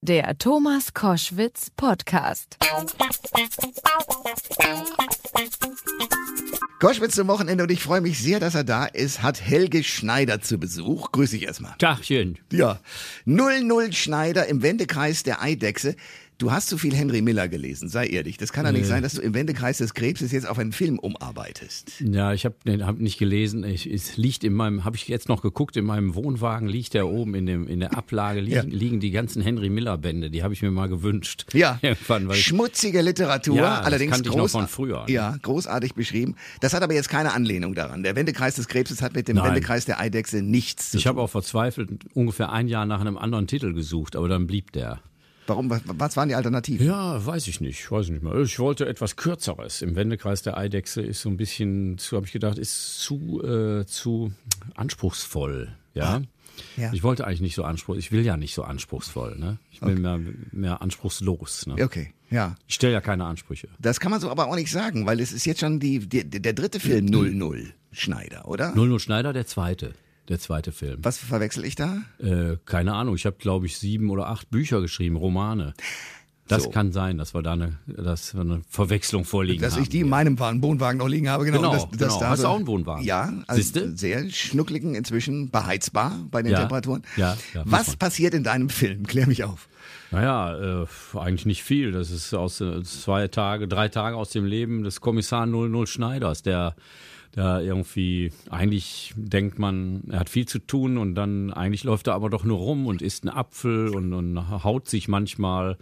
Der Thomas Koschwitz Podcast. Koschwitz zum Wochenende und ich freue mich sehr, dass er da ist, hat Helge Schneider zu Besuch. Grüß dich erstmal. Tachchen. Ja. 00 Schneider im Wendekreis der Eidechse. Du hast zu viel Henry Miller gelesen, sei ehrlich. Das kann doch nicht sein, dass du im Wendekreis des Krebses jetzt auf einen Film umarbeitest. Ja, ich habe hab nicht gelesen. Ich, es liegt in meinem, habe ich jetzt noch geguckt, in meinem Wohnwagen liegt der oben in, dem, in der Ablage, liegen, Ja. liegen die ganzen Henry Miller Bände. Die habe ich mir mal gewünscht. Ja, Irgendwann, ich, schmutzige Literatur, Ja, allerdings kannte ich noch groß, von früher, ne? Ja, großartig beschrieben. Das hat aber jetzt keine Anlehnung daran. Der Wendekreis des Krebses hat mit dem Nein. Wendekreis der Eidechse nichts zu ich tun. habe auch verzweifelt ungefähr ein Jahr nach einem anderen Titel gesucht, aber dann blieb der. Warum? Was, waren die Alternativen? Ja, weiß ich nicht, weiß ich nicht mehr. Ich wollte etwas Kürzeres. Im Wendekreis der Eidechse ist so ein bisschen, zu, habe ich gedacht, ist zu, äh, zu anspruchsvoll. Ja. Ja. Ich wollte eigentlich nicht so anspruchsvoll. Ich will ja nicht so anspruchsvoll. Ne? Ich will mehr, mehr anspruchslos. Ne? Okay, ja. Ich stelle ja keine Ansprüche. Das kann man so aber auch nicht sagen, weil es ist jetzt schon die, die, der dritte Film 00 Schneider, oder? 00 Schneider, der zweite. Der zweite Film. Was verwechsel ich da? Äh, keine Ahnung. Ich habe, glaube ich, sieben oder acht Bücher geschrieben, Romane. Das So. kann sein, dass wir da eine, dass wir eine Verwechslung vorliegen Dass haben. ich die in meinem Wagen- Wohnwagen noch liegen habe, genau. Genau, das, das genau. da Hast du auch einen Wohnwagen? Ja, also Siehste? sehr schnuckligen, inzwischen beheizbar bei den Ja, Temperaturen. ja, ja, Was passiert in deinem Film? Klär mich auf. Naja, äh, eigentlich nicht viel. Das ist aus äh, zwei Tage, drei Tage aus dem Leben des Kommissar 00 Schneiders, der der irgendwie, eigentlich denkt man, er hat viel zu tun und dann eigentlich läuft er aber doch nur rum und isst einen Apfel und, und haut sich manchmal.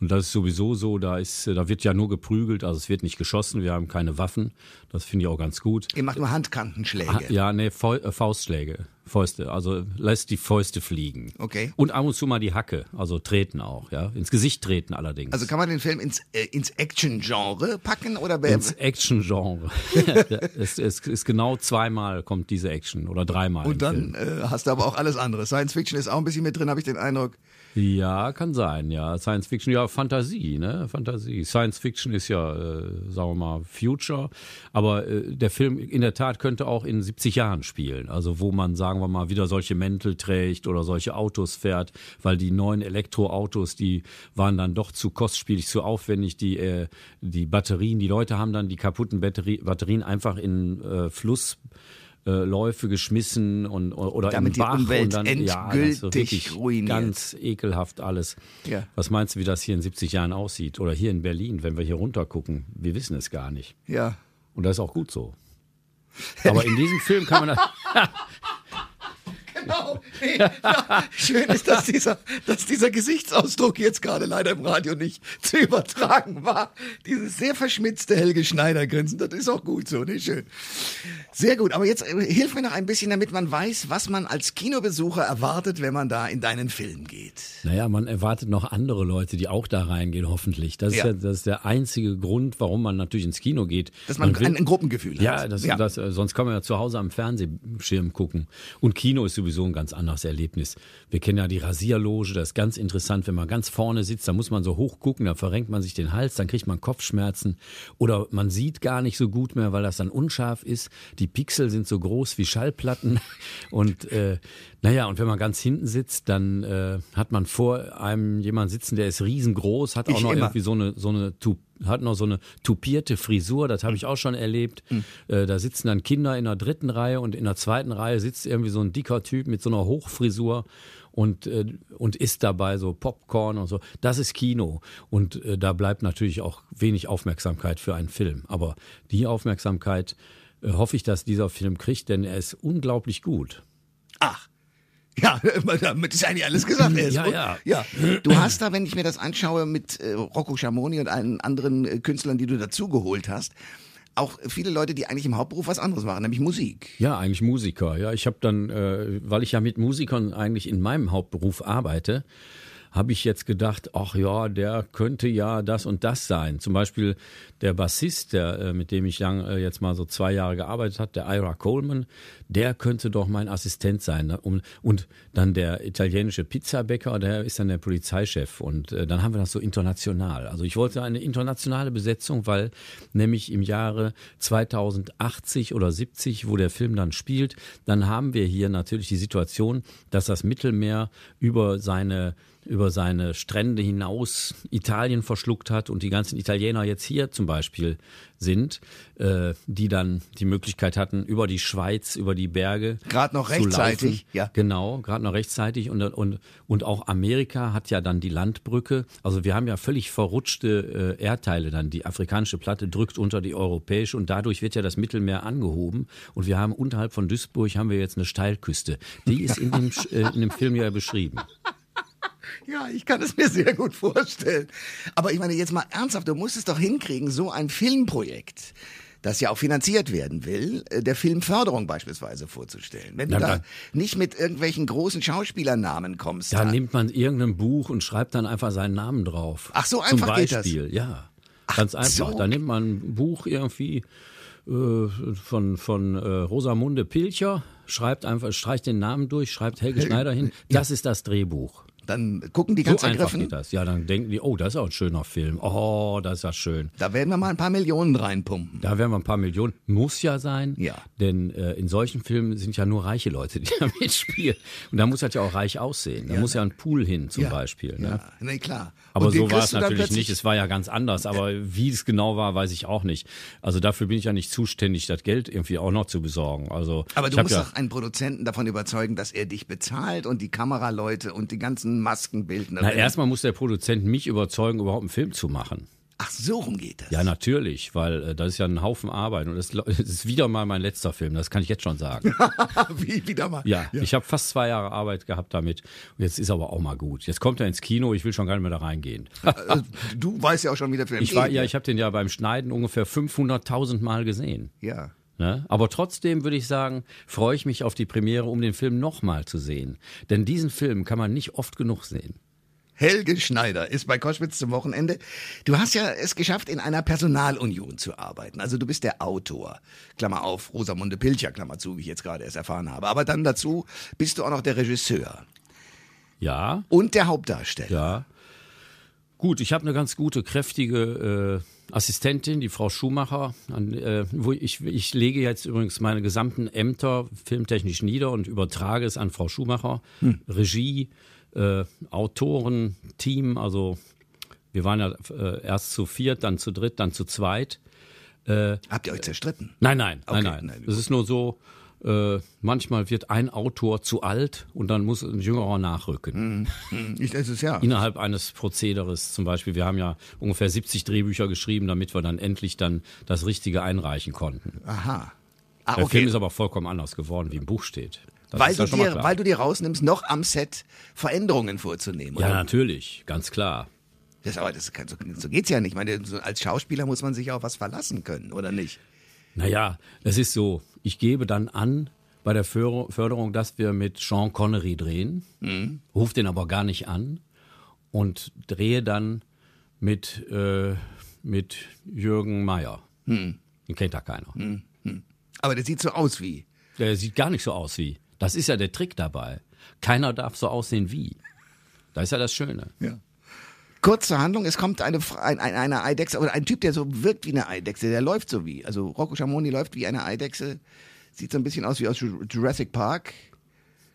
Und das ist sowieso so, da ist, da wird ja nur geprügelt, also es wird nicht geschossen, wir haben keine Waffen. Das finde ich auch ganz gut. Ihr macht nur Handkantenschläge. Ja, nee, äh, Faustschläge. Fäuste, also lässt die Fäuste fliegen. Okay. Und ab und zu mal die Hacke, also treten auch, ja. Ins Gesicht treten allerdings. Also kann man den Film ins, äh, ins Action-Genre packen oder ins Action-Genre. es, es ist genau zweimal kommt diese Action oder dreimal. im Und dann äh, hast du aber auch alles andere. Science Fiction ist auch ein bisschen mit drin, habe ich den Eindruck. Ja, kann sein, ja. Science Fiction, ja, Fantasie, ne? Fantasie. Science Fiction ist ja, äh, sagen wir mal, Future. Aber äh, der Film in der Tat könnte auch in 70 Jahren spielen. Also wo man, sagen wir mal, wieder solche Mäntel trägt oder solche Autos fährt, weil die neuen Elektroautos, die waren dann doch zu kostspielig, zu aufwendig. Die, äh, die Batterien, die Leute haben dann die kaputten Batterie, Batterien einfach in äh, Fluss äh, Läufe geschmissen und oder Damit im die Bach Umwelt und dann ja, das so endgültig ruiniert. ganz ekelhaft alles. Ja. Was meinst du, wie das hier in 70 Jahren aussieht? Oder hier in Berlin, wenn wir hier runter gucken? Wir wissen es gar nicht. Ja. Und das ist auch gut so. Aber in diesem Film kann man das. Genau. Nee, ja, schön ist, dass dieser, dass dieser Gesichtsausdruck jetzt gerade leider im Radio nicht zu übertragen war. Dieses sehr verschmitzte Helge Schneider Grinsen, das ist auch gut so, ne? Schön. Sehr gut, aber jetzt äh, hilf mir noch ein bisschen, damit man weiß, was man als Kinobesucher erwartet, wenn man da in deinen Film geht. Naja, man erwartet noch andere Leute, die auch da reingehen, hoffentlich. Das, Ja. ist, ja, das ist der einzige Grund, warum man natürlich ins Kino geht. Dass man, will- ein, ein Gruppengefühl hat. Ja, das, Das, äh, sonst kann man ja zu Hause am Fernsehschirm gucken. Und Kino ist sowieso ein ganz anderes Erlebnis. Wir kennen ja die Rasierloge, das ist ganz interessant, wenn man ganz vorne sitzt, da muss man so hoch gucken, da verrenkt man sich den Hals, dann kriegt man Kopfschmerzen oder man sieht gar nicht so gut mehr, weil das dann unscharf ist. Die Pixel sind so groß wie Schallplatten und äh, naja, und wenn man ganz hinten sitzt, dann äh, hat man vor einem jemand sitzen, der ist riesengroß, hat auch Ich noch immer. irgendwie so eine so eine hat noch so eine tupierte Frisur, das habe ich auch schon erlebt. Hm. Äh, da sitzen dann Kinder in der dritten Reihe und in der zweiten Reihe sitzt irgendwie so ein dicker Typ mit so einer Hochfrisur und, äh, und isst dabei so Popcorn und so. Das ist Kino. Und äh, da bleibt natürlich auch wenig Aufmerksamkeit für einen Film. Aber die Aufmerksamkeit äh, hoffe ich, dass dieser Film kriegt, denn er ist unglaublich gut. Ach. Ja, damit ist eigentlich alles gesagt. Ist Ja, ja. ja. Du hast da, wenn ich mir das anschaue, mit äh, Rocco Schamoni und allen anderen äh, Künstlern, die du dazugeholt hast, auch viele Leute, die eigentlich im Hauptberuf was anderes machen, nämlich Musik. Ja, eigentlich Musiker. Ja, ich habe dann, äh, weil ich ja mit Musikern eigentlich in meinem Hauptberuf arbeite, habe ich jetzt gedacht, ach ja, der könnte ja das und das sein. Zum Beispiel der Bassist, der, äh, mit dem ich lang, äh, jetzt mal so zwei Jahre gearbeitet habe, der Ira Coleman, der könnte doch mein Assistent sein. Ne? Um, und dann der italienische Pizzabäcker, der ist dann der Polizeichef. Und äh, dann haben wir das so international. Also ich wollte eine internationale Besetzung, weil nämlich im Jahre 2080 oder 70, wo der Film dann spielt, dann haben wir hier natürlich die Situation, dass das Mittelmeer über seine über seine Strände hinaus Italien verschluckt hat und die ganzen Italiener jetzt hier zum Beispiel sind, äh, die dann die Möglichkeit hatten, über die Schweiz, über die Berge. Gerade noch rechtzeitig, ja. Genau, gerade noch rechtzeitig. Und, und, und auch Amerika hat ja dann die Landbrücke. Also wir haben ja völlig verrutschte äh, Erdteile dann. Die afrikanische Platte drückt unter die europäische und dadurch wird ja das Mittelmeer angehoben. Und wir haben unterhalb von Duisburg haben wir jetzt eine Steilküste. Die ist in dem, äh, in dem Film ja beschrieben. Ja, ich kann es mir sehr gut vorstellen. Aber ich meine, jetzt mal ernsthaft, du musst es doch hinkriegen, so ein Filmprojekt, das ja auch finanziert werden will, äh, der Filmförderung beispielsweise vorzustellen. Wenn Na, du da nicht mit irgendwelchen großen Schauspielernamen kommst. Da da- nimmt man irgendein Buch und schreibt dann einfach seinen Namen drauf. Ach, so Zum einfach geht das? Beispiel, ja. Ganz einfach. so. Da nimmt man ein Buch irgendwie äh, von, von äh, Rosamunde Pilcher, schreibt einfach, streicht den Namen durch, schreibt Helge Schneider hin. Das ist das Drehbuch. Dann gucken die So ganz einfach ergriffen. geht das. Ja, dann denken die, oh, das ist auch ein schöner Film. Oh, das ist ja schön. Da werden wir mal ein paar Millionen reinpumpen. Da werden wir ein paar Millionen. Muss ja sein. Ja. Denn äh, in solchen Filmen sind ja nur reiche Leute, die da mitspielen. Und da muss das ja auch reich aussehen. Da muss ja ein Pool hin zum Ja. Beispiel. Ne? Ja, nee, klar. Aber so war es natürlich nicht. Es war ja ganz anders. Aber wie es genau war, weiß ich auch nicht. Also dafür bin ich ja nicht zuständig, das Geld irgendwie auch noch zu besorgen. Also Aber du musst ja, doch einen Produzenten davon überzeugen, dass er dich bezahlt und die Kameraleute und die ganzen Maskenbildner. na, erstmal muss der Produzent mich überzeugen, überhaupt einen Film zu machen. Ach, so rum geht das. Ja, natürlich, weil äh, das ist ja ein Haufen Arbeit und das, das ist wieder mal mein letzter Film, das kann ich jetzt schon sagen. Wie wieder mal. Ja, ich habe fast zwei Jahre Arbeit gehabt damit und jetzt ist aber auch mal gut. Jetzt kommt er ins Kino, ich will schon gar nicht mehr da reingehen. Also, du weißt ja auch schon, wie der Film Ich war, ja, ich habe den ja beim Schneiden ungefähr 500.000 Mal gesehen. ja. Ne? Aber trotzdem würde ich sagen, freue ich mich auf die Premiere, um den Film nochmal zu sehen. Denn diesen Film kann man nicht oft genug sehen. Helge Schneider ist bei Koschwitz zum Wochenende. Du hast ja es geschafft, in einer Personalunion zu arbeiten. Also du bist der Autor. Klammer auf, Rosamunde Pilcher, Klammer zu, wie ich jetzt gerade erst erfahren habe. Aber dann dazu bist du auch noch der Regisseur Ja, und der Hauptdarsteller. ja. Gut, ich habe eine ganz gute, kräftige äh, Assistentin, die Frau Schumacher. An, äh, wo ich, ich lege jetzt übrigens meine gesamten Ämter filmtechnisch nieder und übertrage es an Frau Schumacher. Regie, äh, Autoren, Team, also wir waren ja äh, erst zu viert, dann zu dritt, dann zu zweit. Habt ihr euch zerstritten? Nein, nein, Okay, nein, nein. nein, Es ist nur so, äh, manchmal wird ein Autor zu alt und dann muss ein Jüngerer nachrücken. Hm, Ich, das ist ja. Innerhalb eines Prozederes zum Beispiel. Wir haben ja ungefähr 70 Drehbücher geschrieben, damit wir dann endlich dann das Richtige einreichen konnten. Aha. Ah, Der Film okay. ist aber vollkommen anders geworden, wie im Buch steht. Das Weil du, ja dir, weil du dir rausnimmst, noch am Set Veränderungen vorzunehmen. ja, oder? natürlich, ganz klar. Das, aber das so, so geht's ja nicht. Ich meine, als Schauspieler muss man sich auf was verlassen können, oder nicht? Naja, es ist so, ich gebe dann an bei der Förder- Förderung, dass wir mit Sean Connery drehen, Mhm. ruf den aber gar nicht an und drehe dann mit, äh, mit Jürgen Meyer. Mhm. Den kennt da keiner. Aber das sieht so aus wie. Der sieht gar nicht so aus wie. Das ist ja der Trick dabei. Keiner darf so aussehen wie. Das ist ja das Schöne. Ja. Kurz zur Handlung, es kommt eine, ein, ein, eine Eidechse, oder ein Typ, der so wirkt wie eine Eidechse, der läuft so wie. Also Rocco Schamoni läuft wie eine Eidechse, sieht so ein bisschen aus wie aus Ju- Jurassic Park.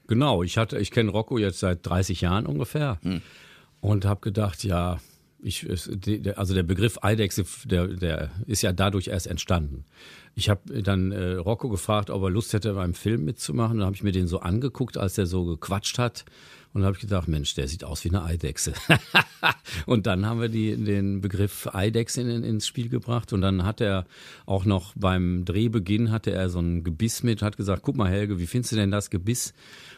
Genau, ich hatte, ich kenne Rocco jetzt seit 30 Jahren ungefähr und habe gedacht, ja, ich, also der Begriff Eidechse, der, der ist ja dadurch erst entstanden. Ich habe dann äh, Rocco gefragt, ob er Lust hätte, beim Film mitzumachen. Dann habe ich mir den so angeguckt, als der so gequatscht hat. Und dann habe ich gedacht, Mensch, der sieht aus wie eine Eidechse. und dann haben wir die, den Begriff Eidechse in, ins Spiel gebracht. Und dann hat er auch noch beim Drehbeginn hatte er so ein Gebiss mit, hat gesagt, guck mal Helge, wie findest du denn das Gebiss?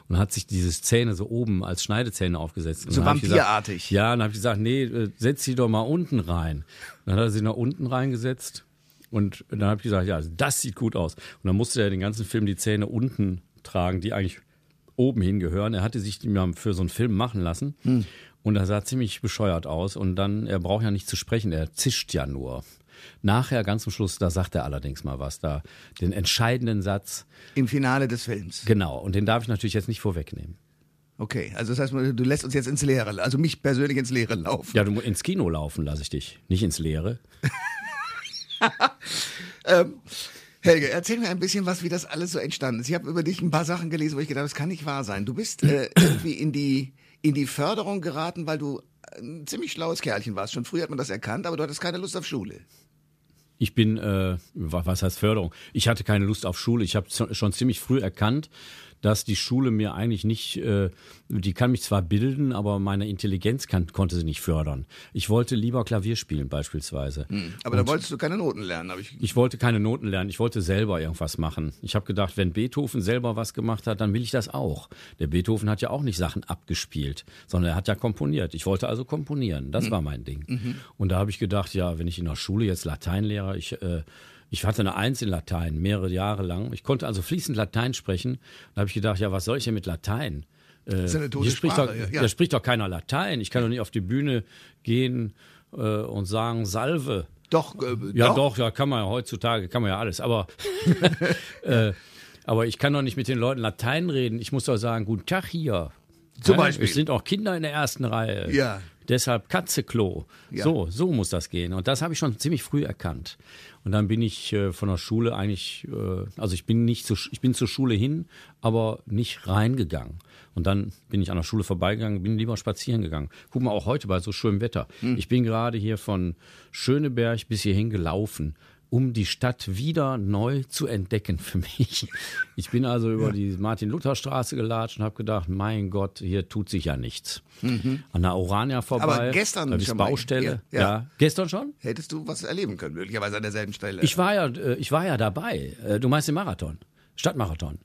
Und hat sich dieses Zähne so oben als Schneidezähne aufgesetzt. Und So vampirartig. Gesagt, ja, dann habe ich gesagt, nee, äh, setz sie doch mal unten rein. Dann hat er sie nach unten reingesetzt. Und dann habe ich gesagt, ja, das sieht gut aus. Und dann musste er den ganzen Film die Zähne unten tragen, die eigentlich oben hingehören. Er hatte sich für so einen Film machen lassen. Und er sah ziemlich bescheuert aus. Und dann, er braucht ja nicht zu sprechen, er zischt ja nur. Nachher, ganz zum Schluss, da sagt er allerdings mal was, da den entscheidenden Satz. Im Finale des Films. Genau, und den darf ich natürlich jetzt nicht vorwegnehmen. Okay, also das heißt, du lässt uns jetzt ins Leere, also mich persönlich ins Leere laufen. Ja, du mu- ins Kino laufen lasse ich dich, nicht ins Leere. Helge, erzähl mir ein bisschen was, wie das alles so entstanden ist. Ich habe über dich ein paar Sachen gelesen, wo ich gedacht habe, das kann nicht wahr sein. Du bist äh, irgendwie in die in die Förderung geraten, weil du ein ziemlich schlaues Kerlchen warst. Schon früh hat man das erkannt, aber du hattest keine Lust auf Schule. Ich bin, äh, was heißt Förderung? Ich hatte keine Lust auf Schule. Ich habe schon ziemlich früh erkannt, dass die Schule mir eigentlich nicht, äh, die kann mich zwar bilden, aber meine Intelligenz kann, konnte sie nicht fördern. Ich wollte lieber Klavier spielen beispielsweise. Hm, aber da wolltest du keine Noten lernen, habe ich. Ich wollte keine Noten lernen, ich wollte selber irgendwas machen. Ich habe gedacht, wenn Beethoven selber was gemacht hat, dann will ich das auch. Der Beethoven hat ja auch nicht Sachen abgespielt, sondern er hat ja komponiert. Ich wollte also komponieren, das mhm. war mein Ding. Mhm. Und da habe ich gedacht, ja, wenn ich in der Schule jetzt Lateinlehrer, ich äh, ich hatte eine Eins in Latein, mehrere Jahre lang. Ich konnte also fließend Latein sprechen. Da habe ich gedacht, ja, was soll ich denn mit Latein? Äh, das ist eine tote hier spricht Sprache, doch, ja. Da spricht doch keiner Latein. Ich kann doch nicht auf die Bühne gehen äh, und sagen, Salve. Doch, äh, ja, doch. doch, ja, kann man ja heutzutage, kann man ja alles. Aber, äh, aber ich kann doch nicht mit den Leuten Latein reden. Ich muss doch sagen, guten Tag hier. Zum Beispiel. Es sind auch Kinder in der ersten Reihe. Ja. Deshalb Katzeklo. Ja. So, so muss das gehen. Und das habe ich schon ziemlich früh erkannt. Und dann bin ich äh, von der Schule eigentlich, äh, also ich bin nicht zu, ich bin zur Schule hin, aber nicht reingegangen. Und dann bin ich an der Schule vorbeigegangen, bin lieber spazieren gegangen. Guck mal, auch heute bei so schönem Wetter. Hm. Ich bin gerade hier von Schöneberg bis hierhin gelaufen um die Stadt wieder neu zu entdecken für mich. Ich bin also über ja. die Martin-Luther-Straße gelatscht und habe gedacht, mein Gott, hier tut sich ja nichts. Mhm. An der Orania vorbei. Aber gestern da schon Baustelle. Ja, ja. ja, gestern schon? Hättest du was erleben können, möglicherweise an derselben Stelle. Ich war ja, äh, ich war ja dabei. Äh, du meinst den Marathon, Stadtmarathon.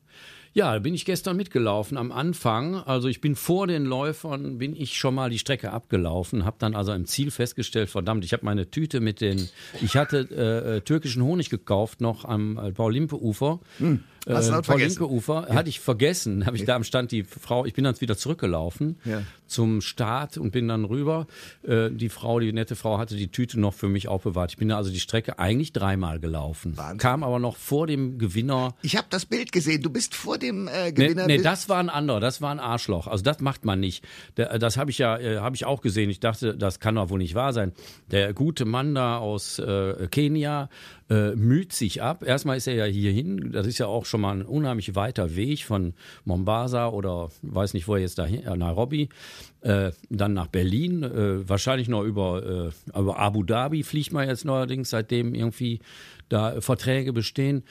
Ja, da bin ich gestern mitgelaufen am Anfang. Also ich bin vor den Läufern, bin ich schon mal die Strecke abgelaufen, habe dann also im Ziel festgestellt, verdammt, ich habe meine Tüte mit den, ich hatte äh, äh türkischen Honig gekauft noch am äh, Paul-Limpe-Ufer. Hm. Hast du Paul Linke Ufer ja. hatte ich vergessen, habe ich ja. da am Stand die Frau, ich bin dann wieder zurückgelaufen ja. zum Start und bin dann rüber. Äh, die Frau, die nette Frau hatte die Tüte noch für mich aufbewahrt. Ich bin da also die Strecke eigentlich dreimal gelaufen. Wahnsinn. Kam aber noch vor dem Gewinner. Ich habe das Bild gesehen, du bist vor dem äh, Gewinner. Nee, nee, das war ein anderer, das war ein Arschloch. Also das macht man nicht. Das habe ich ja äh, habe ich auch gesehen. Ich dachte, das kann doch wohl nicht wahr sein. Der gute Mann da aus äh, Kenia äh, müht sich ab. Erstmal ist er ja hierhin, das ist ja auch schon mal ein unheimlich weiter Weg von Mombasa oder weiß nicht, wo er jetzt dahin, äh, Nairobi, äh, dann nach Berlin, äh, wahrscheinlich noch über, äh, über Abu Dhabi fliegt man jetzt neuerdings, seitdem irgendwie da Verträge bestehen.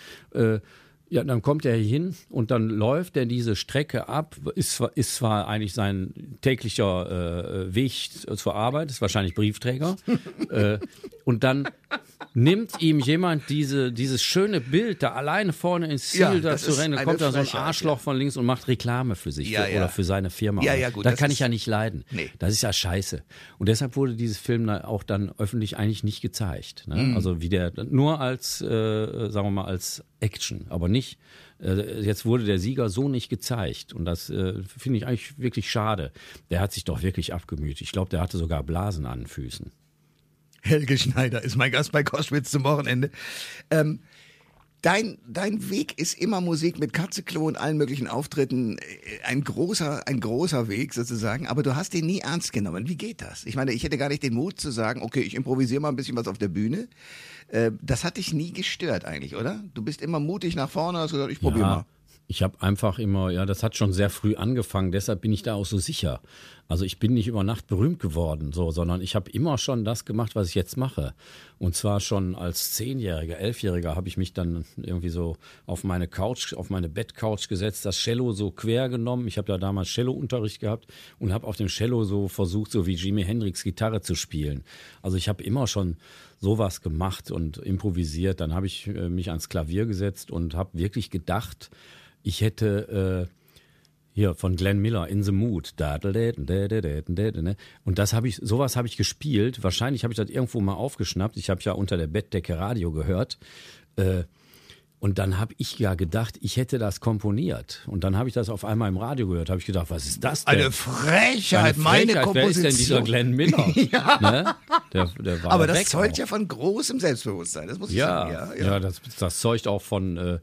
Ja, dann kommt er hier hin und dann läuft er diese Strecke ab. Ist, ist zwar eigentlich sein täglicher äh, Weg zur Arbeit, ist wahrscheinlich Briefträger. äh, und dann nimmt ihm jemand diese, dieses schöne Bild da alleine vorne ins Ziel ja, da zu rennen. Dann kommt da so ein Arschloch ja. von links und macht Reklame für sich ja, für, oder für seine Firma. Ja, ja, gut, da kann ich ja nicht leiden. Nee. Das ist ja scheiße. Und deshalb wurde dieses Film auch dann öffentlich eigentlich nicht gezeigt. Ne? Mhm. Also wie der nur als, äh, sagen wir mal, als Action, aber nicht. Äh, jetzt wurde der Sieger so nicht gezeigt und das äh, finde ich eigentlich wirklich schade. Der hat sich doch wirklich abgemüht. Ich glaube, der hatte sogar Blasen an den Füßen. Helge Schneider ist mein Gast bei Koschwitz zum Wochenende. Ähm, Dein, dein Weg ist immer Musik mit Katzeklo und allen möglichen Auftritten. Äh, ein großer, ein großer Weg sozusagen. Aber du hast den nie ernst genommen. Wie geht das? Ich meine, ich hätte gar nicht den Mut zu sagen, okay, ich improvisiere mal ein bisschen was auf der Bühne. Äh, das hat dich nie gestört eigentlich, oder? Du bist immer mutig nach vorne, hast gesagt, ich probiere ja. mal. Ich habe einfach immer, ja, das hat schon sehr früh angefangen, deshalb bin ich da auch so sicher. Also ich bin nicht über Nacht berühmt geworden, so, sondern ich habe immer schon das gemacht, was ich jetzt mache. Und zwar schon als Zehnjähriger, Elfjähriger habe ich mich dann irgendwie so auf meine Couch, auf meine Bettcouch gesetzt, das Cello so quer genommen. Ich habe da damals Cello-Unterricht gehabt und habe auf dem Cello so versucht, so wie Jimi Hendrix Gitarre zu spielen. Also ich habe immer schon sowas gemacht und improvisiert. Dann habe ich äh, mich ans Klavier gesetzt und habe wirklich gedacht, ich hätte äh, hier von Glenn Miller in the Mood. Und das habe ich, sowas habe ich gespielt. Wahrscheinlich habe ich das irgendwo mal aufgeschnappt. Ich habe ja unter der Bettdecke Radio gehört. Äh, und dann habe ich ja gedacht, ich hätte das komponiert. Und dann habe ich das auf einmal im Radio gehört. Habe ich gedacht, was ist das denn? Eine Frechheit, Eine meine Frechheit. Komposition. Wer ist denn dieser Glenn Miller? ja. Ne? Der, der Aber das zeugt auch. ja von großem Selbstbewusstsein. Das muss ich ja, sagen. Ja, ja. ja das, das zeugt auch von äh,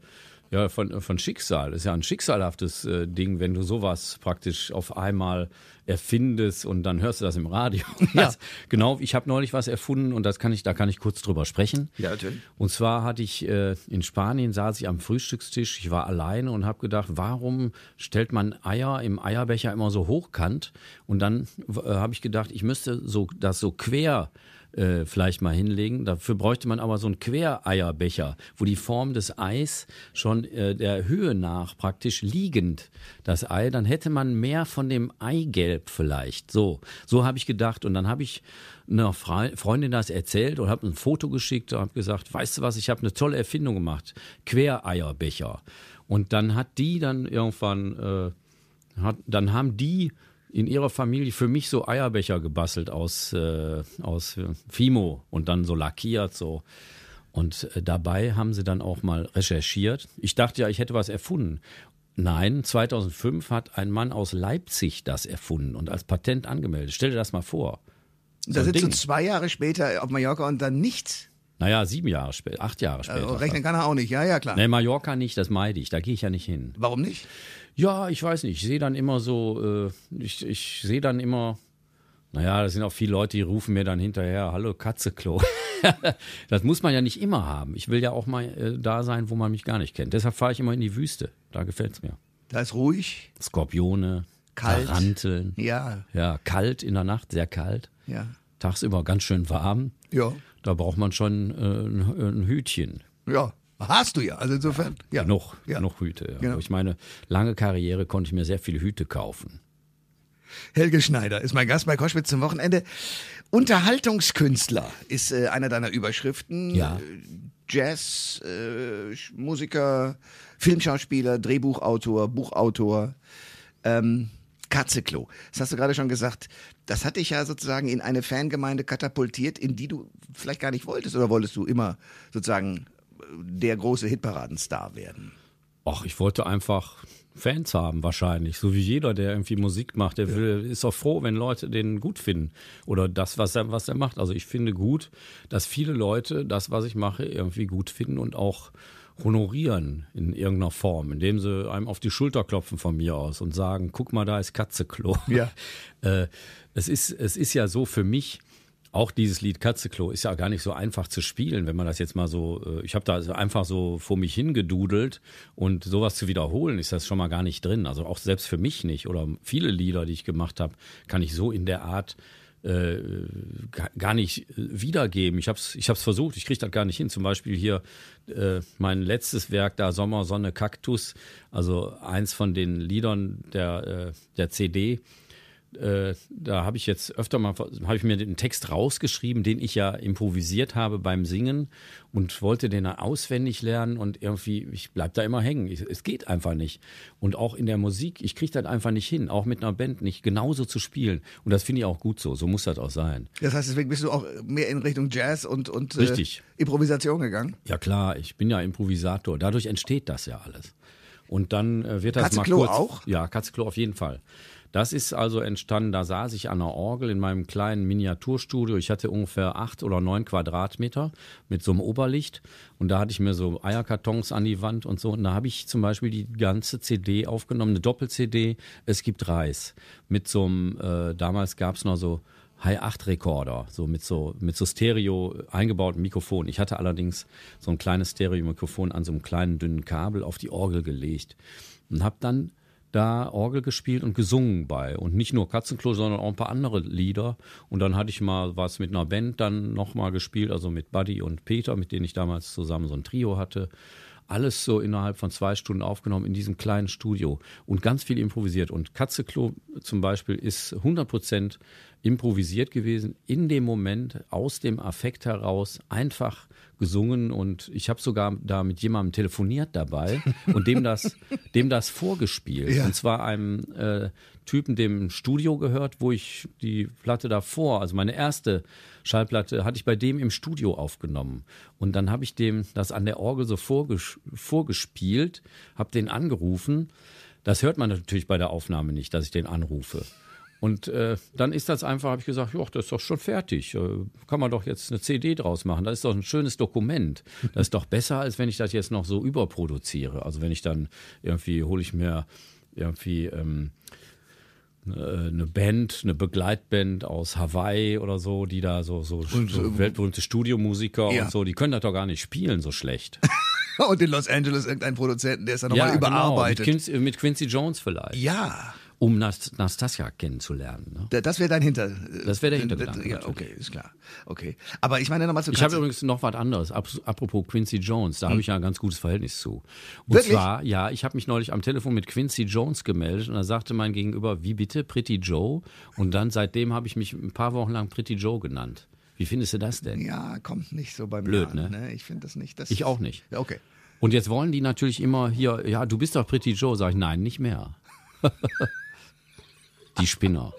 ja, von, von Schicksal. Das ist ja ein schicksalhaftes äh, Ding, wenn du sowas praktisch auf einmal erfindest und dann hörst du das im Radio. Ja. genau, ich habe neulich was erfunden und das kann ich, da kann ich kurz drüber sprechen. Ja, natürlich. Und zwar hatte ich äh, in Spanien saß ich am Frühstückstisch, ich war alleine und habe gedacht, warum stellt man Eier im Eierbecher immer so hochkant? Und dann äh, habe ich gedacht, ich müsste so das so quer äh, vielleicht mal hinlegen. Dafür bräuchte man aber so einen Quereierbecher, wo die Form des Eis schon äh, der Höhe nach praktisch liegend das Ei, dann hätte man mehr von dem Eigelb vielleicht. So, so habe ich gedacht und dann habe ich einer Freundin das erzählt und habe ein Foto geschickt und habe gesagt, weißt du was, ich habe eine tolle Erfindung gemacht, Quereierbecher. Und dann hat die dann irgendwann, äh, hat, dann haben die in ihrer Familie für mich so Eierbecher gebastelt aus, äh, aus Fimo und dann so lackiert so. Und äh, dabei haben sie dann auch mal recherchiert. Ich dachte ja, ich hätte was erfunden. Nein, 2005 hat ein Mann aus Leipzig das erfunden und als Patent angemeldet. Stell dir das mal vor. So da sitzt du zwei Jahre später auf Mallorca und dann nichts. Naja, sieben Jahre später, acht Jahre später. Also rechnen kann er auch nicht, ja, ja, klar. Nee, Mallorca nicht, das meide ich, da gehe ich ja nicht hin. Warum nicht? Ja, ich weiß nicht. Ich sehe dann immer so, äh, ich, ich sehe dann immer, naja, das sind auch viele Leute, die rufen mir dann hinterher, hallo Katzeklo. das muss man ja nicht immer haben. Ich will ja auch mal äh, da sein, wo man mich gar nicht kennt. Deshalb fahre ich immer in die Wüste. Da gefällt es mir. Da ist ruhig. Skorpione, kalt. Taranteln. Ja. Ja, kalt in der Nacht, sehr kalt. Ja. Tagsüber ganz schön warm. Ja. Da braucht man schon äh, ein, ein Hütchen. Ja. Hast du ja, also insofern. Ja. Noch, ja. noch Hüte. Ja. Genau. Ich meine, lange Karriere konnte ich mir sehr viele Hüte kaufen. Helge Schneider ist mein Gast bei Koschwitz zum Wochenende. Unterhaltungskünstler ist äh, einer deiner Überschriften. Ja. Jazz, äh, Musiker, Filmschauspieler, Drehbuchautor, Buchautor. Ähm, Katzeklo. Das hast du gerade schon gesagt. Das hat dich ja sozusagen in eine Fangemeinde katapultiert, in die du vielleicht gar nicht wolltest. Oder wolltest du immer sozusagen der große Hitparadenstar werden? Ach, ich wollte einfach Fans haben wahrscheinlich, so wie jeder, der irgendwie Musik macht, der will, ist auch froh, wenn Leute den gut finden oder das, was er, was er macht. Also ich finde gut, dass viele Leute das, was ich mache, irgendwie gut finden und auch honorieren in irgendeiner Form, indem sie einem auf die Schulter klopfen von mir aus und sagen, guck mal, da ist Katzeklo. Ja. äh, es ist, es ist ja so für mich, auch dieses Lied Katzeklo ist ja gar nicht so einfach zu spielen, wenn man das jetzt mal so, äh, ich habe da einfach so vor mich hingedudelt und sowas zu wiederholen, ist das schon mal gar nicht drin. Also auch selbst für mich nicht oder viele Lieder, die ich gemacht habe, kann ich so in der Art äh, gar nicht wiedergeben. Ich habe es ich hab's versucht, ich kriege das gar nicht hin. Zum Beispiel hier äh, mein letztes Werk da, Sommer, Sonne, Kaktus, also eins von den Liedern der, äh, der CD äh, da habe ich jetzt öfter mal, habe ich mir den Text rausgeschrieben, den ich ja improvisiert habe beim Singen und wollte den auswendig lernen und irgendwie, ich bleib da immer hängen. Ich, es geht einfach nicht. Und auch in der Musik, ich kriege das einfach nicht hin, auch mit einer Band nicht genauso zu spielen. Und das finde ich auch gut so. So muss das auch sein. Das heißt, deswegen bist du auch mehr in Richtung Jazz und, und äh, Improvisation gegangen? Ja klar, ich bin ja Improvisator. Dadurch entsteht das ja alles. Und dann äh, wird das Katzeklo mal kurz. auch? Ja, Katzeklo auf jeden Fall. Das ist also entstanden, da saß ich an der Orgel in meinem kleinen Miniaturstudio. Ich hatte ungefähr acht oder neun Quadratmeter mit so einem Oberlicht. Und da hatte ich mir so Eierkartons an die Wand und so. Und da habe ich zum Beispiel die ganze CD aufgenommen, eine Doppel-CD. Es gibt Reis. Mit so einem, äh, damals gab es noch so High 8 Rekorder, so mit so mit so Stereo eingebauten Mikrofon. Ich hatte allerdings so ein kleines Stereo Mikrofon an so einem kleinen dünnen Kabel auf die Orgel gelegt und habe dann da Orgel gespielt und gesungen bei. Und nicht nur Katzenklo, sondern auch ein paar andere Lieder. Und dann hatte ich mal was mit einer Band dann nochmal gespielt, also mit Buddy und Peter, mit denen ich damals zusammen so ein Trio hatte. Alles so innerhalb von zwei Stunden aufgenommen in diesem kleinen Studio und ganz viel improvisiert. Und Katzeklo zum Beispiel ist 100 Prozent improvisiert gewesen, in dem Moment, aus dem Affekt heraus, einfach gesungen und ich habe sogar da mit jemandem telefoniert dabei und dem das, dem das vorgespielt. Ja. Und zwar einem äh, Typen, dem Studio gehört, wo ich die Platte davor, also meine erste Schallplatte, hatte ich bei dem im Studio aufgenommen. Und dann habe ich dem das an der Orgel so vorges vorgespielt, habe den angerufen. Das hört man natürlich bei der Aufnahme nicht, dass ich den anrufe. Und äh, dann ist das einfach, habe ich gesagt, ja, das ist doch schon fertig. Äh, kann man doch jetzt eine CD draus machen. Das ist doch ein schönes Dokument. Das ist doch besser, als wenn ich das jetzt noch so überproduziere. Also wenn ich dann irgendwie hole ich mir irgendwie ähm, äh, eine Band, eine Begleitband aus Hawaii oder so, die da so, so, so weltberühmte Studiomusiker Ja. und so, die können das doch gar nicht spielen so schlecht. Und in Los Angeles irgendein Produzenten, der ist dann nochmal genau, überarbeitet. mit, Quincy, mit Quincy Jones vielleicht, ja, um Nas Nastasia kennenzulernen. Ne? da- das wäre dein Hinter. Das wäre der äh, Hintergedanke, Ja, okay, ist klar. Okay. Aber ich meine nochmal zu Ich habe übrigens noch was anderes, Ap- apropos Quincy Jones, da habe ich ja ein ganz gutes Verhältnis zu. Und Wirklich? zwar, ja, ich habe mich neulich am Telefon mit Quincy Jones gemeldet und da sagte mein Gegenüber, wie bitte, Pretty Joe? Und dann seitdem habe ich mich ein paar Wochen lang Pretty Joe genannt. Wie findest du das denn? Ja, kommt nicht so bei mir Blöd, an, ne? Ich finde das nicht. Das Ich auch nicht. Ja, okay. Und jetzt wollen die natürlich immer hier, ja, du bist doch Pretty Joe, sag ich, nein, nicht mehr. die Spinner.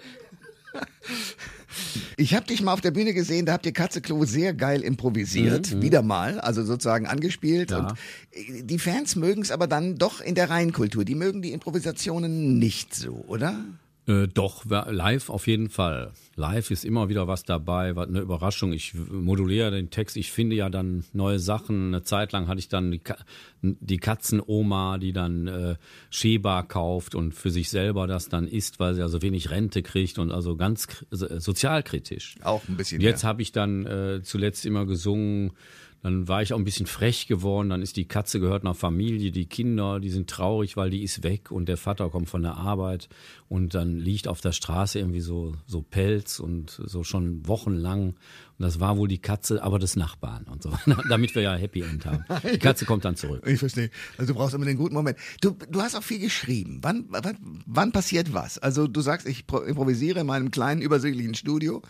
Ich habe dich mal auf der Bühne gesehen, da habt ihr Katzeklo sehr geil improvisiert, wieder mal, also sozusagen angespielt. Mhm, Ja. Und äh, die Fans mögen es aber dann doch in der Reinkultur. Die mögen die Improvisationen nicht so, oder? Äh, doch, live auf jeden Fall. Live ist immer wieder was dabei, was eine Überraschung. Ich moduliere den Text, ich finde ja dann neue Sachen. Eine Zeit lang hatte ich dann die, Ka die Katzenoma, die dann äh, Sheba kauft und für sich selber das dann isst, weil sie also wenig Rente kriegt und also ganz so- sozialkritisch. Auch ein bisschen. Jetzt ja. habe ich dann äh, zuletzt immer gesungen. Dann war ich auch ein bisschen frech geworden. Dann ist die Katze gehört einer Familie, die Kinder, die sind traurig, weil die ist weg und der Vater kommt von der Arbeit und dann liegt auf der Straße irgendwie so so Pelz und so schon wochenlang. Und das war wohl die Katze, aber des Nachbarn und so, damit wir ja Happy End haben. Die Katze kommt dann zurück. Ich verstehe. Also du brauchst immer den guten Moment. Du, du hast auch viel geschrieben. Wann, wann, wann passiert was? Also du sagst, ich pro- improvisiere in meinem kleinen, übersichtlichen Studio.